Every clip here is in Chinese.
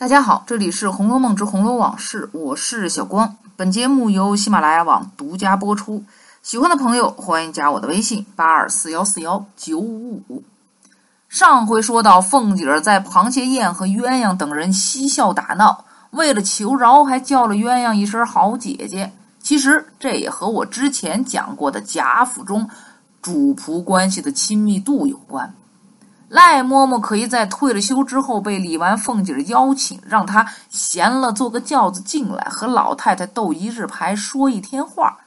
大家好，这里是《红楼梦之红楼往事》，我是小光。本节目由喜马拉雅网独家播出。喜欢的朋友欢迎加我的微信：八二四幺四幺九五五。上回说到，凤姐儿在螃蟹宴和鸳鸯等人嬉笑打闹，为了求饶，还叫了鸳鸯一声“好姐姐”。其实这也和我之前讲过的贾府中主仆关系的亲密度有关。赖嬷嬷可以在退了休之后被李纨、凤姐邀请，让她闲了坐个轿子进来，和老太太斗一日牌，说一天话。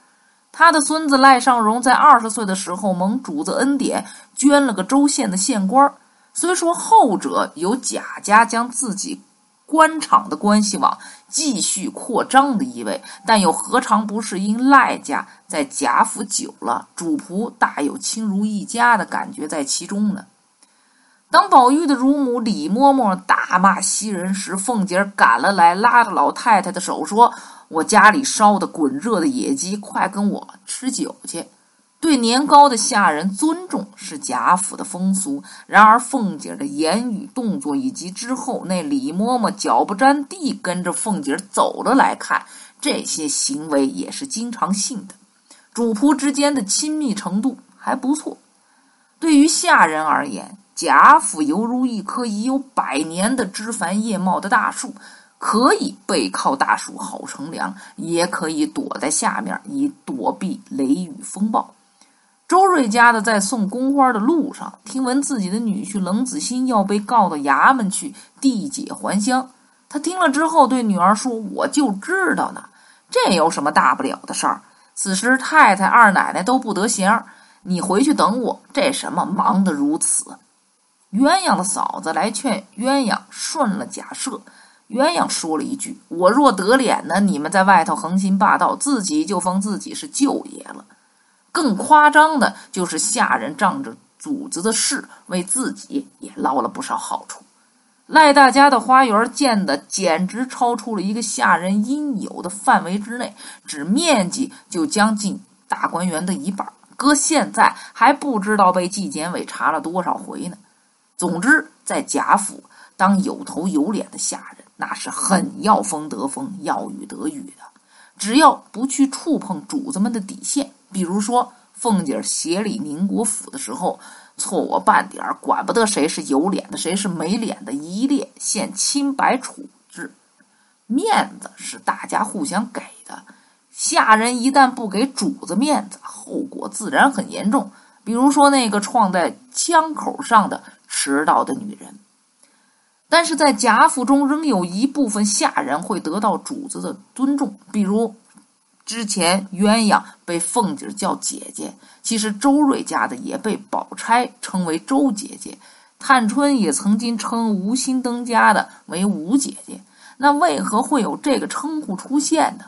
他的孙子赖尚荣在二十岁的时候蒙主子恩典，捐了个州县的县官。虽说后者有贾家将自己官场的关系网继续扩张的意味，但又何尝不是因赖家在贾府久了，主仆大有亲如一家的感觉在其中呢？当宝玉的乳母李嬷嬷大骂袭人时，凤姐赶了来，拉着老太太的手说：“我家里烧的滚热的野鸡，快跟我吃酒去。”对年高的下人尊重是贾府的风俗。然而凤姐的言语动作，以及之后那李嬷嬷脚不沾地跟着凤姐走了来看，这些行为也是经常性的。主仆之间的亲密程度还不错。对于下人而言，贾府犹如一棵已有百年的枝繁叶茂的大树，可以背靠大树好乘凉，也可以躲在下面以躲避雷雨风暴。周瑞家的在送宫花的路上，听闻自己的女婿冷子兴要被告到衙门去递解还乡，他听了之后对女儿说：“我就知道呢，这有什么大不了的事儿？此时太太、二奶奶都不得闲，你回去等我。这什么忙得如此？”鸳鸯的嫂子来劝鸳鸯顺了假设，鸳鸯说了一句：“我若得脸呢，你们在外头横行霸道，自己就封自己是舅爷了。”更夸张的就是下人仗着主子的事，为自己也捞了不少好处。赖大家的花园建的简直超出了一个下人应有的范围之内，只面积就将近大观园的一半，搁现在还不知道被纪检委查了多少回呢。总之，在贾府当有头有脸的下人，那是很要风得风，要雨得雨的。只要不去触碰主子们的底线，比如说凤姐协理宁国府的时候，错我半点儿，管不得谁是有脸的，谁是没脸的，一列现清白处置。面子是大家互相给的，下人一旦不给主子面子，后果自然很严重。比如说那个撞在枪口上的。迟到的女人，但是在贾府中仍有一部分下人会得到主子的尊重，比如之前鸳鸯被凤姐叫姐姐，其实周瑞家的也被宝钗称为周姐姐，探春也曾经称吴心登家的为吴姐姐。那为何会有这个称呼出现呢？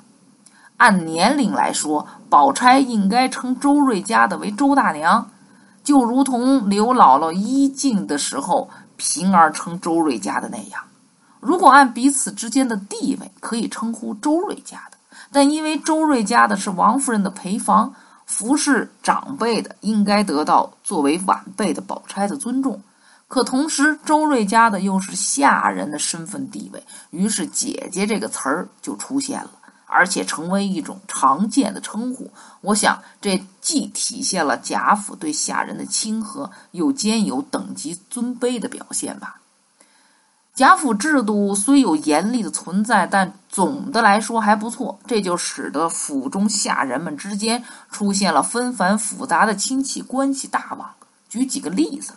按年龄来说，宝钗应该称周瑞家的为周大娘。就如同刘姥姥一进的时候，平儿称周瑞家的那样，如果按彼此之间的地位，可以称呼周瑞家的。但因为周瑞家的是王夫人的陪房，服侍长辈的，应该得到作为晚辈的宝钗的尊重。可同时，周瑞家的又是下人的身份地位，于是“姐姐”这个词儿就出现了。而且成为一种常见的称呼，我想这既体现了贾府对下人的亲和，又兼有等级尊卑的表现吧。贾府制度虽有严厉的存在，但总的来说还不错，这就使得府中下人们之间出现了纷繁复杂的亲戚关系大网。举几个例子：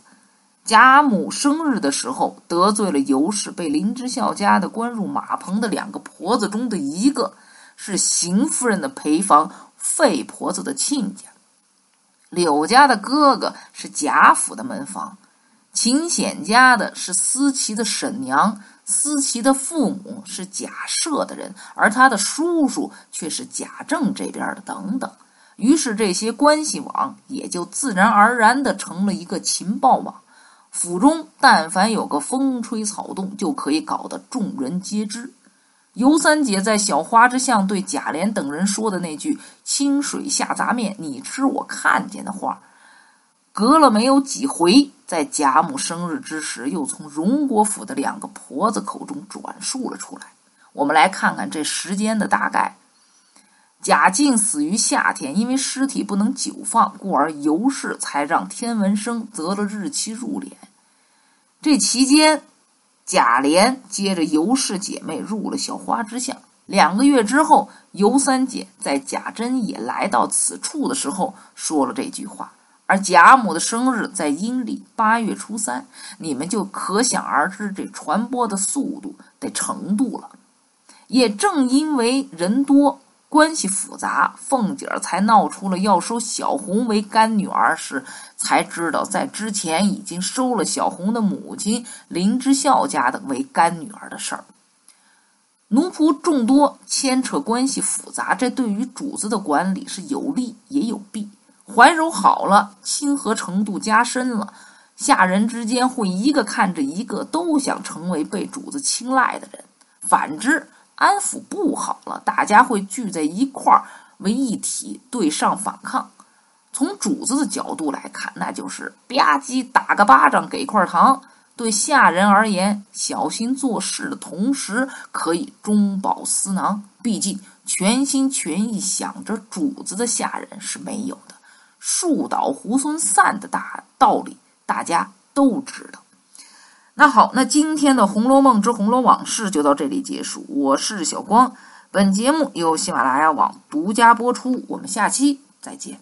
贾母生日的时候得罪了尤氏，被林之孝家的关入马棚的两个婆子中的一个。是邢夫人的陪房，费婆子的亲家；柳家的哥哥是贾府的门房；秦显家的是思琪的婶娘，思琪的父母是贾赦的人，而他的叔叔却是贾政这边的。等等，于是这些关系网也就自然而然的成了一个情报网。府中但凡有个风吹草动，就可以搞得众人皆知。尤三姐在小花之巷对贾琏等人说的那句“清水下杂面，你吃我看见”的话，隔了没有几回，在贾母生日之时，又从荣国府的两个婆子口中转述了出来。我们来看看这时间的大概。贾静死于夏天，因为尸体不能久放，故而尤氏才让天文生择了日期入殓。这期间，贾琏接着尤氏姐妹入了小花之巷。两个月之后，尤三姐在贾珍也来到此处的时候说了这句话。而贾母的生日在阴历八月初三，你们就可想而知这传播的速度的程度了。也正因为人多。关系复杂，凤姐儿才闹出了要收小红为干女儿时，才知道在之前已经收了小红的母亲林之孝家的为干女儿的事儿。奴仆众多，牵扯关系复杂，这对于主子的管理是有利也有弊。怀柔好了，亲和程度加深了，下人之间会一个看着一个，都想成为被主子青睐的人。反之，安抚不好了，大家会聚在一块儿为一体对上反抗。从主子的角度来看，那就是吧唧打个巴掌给块糖。对下人而言，小心做事的同时可以中饱私囊。毕竟全心全意想着主子的下人是没有的。树倒猢狲散的大道理，大家都知道。那好，那今天的《红楼梦之红楼往事》就到这里结束。我是小光，本节目由喜马拉雅网独家播出。我们下期再见。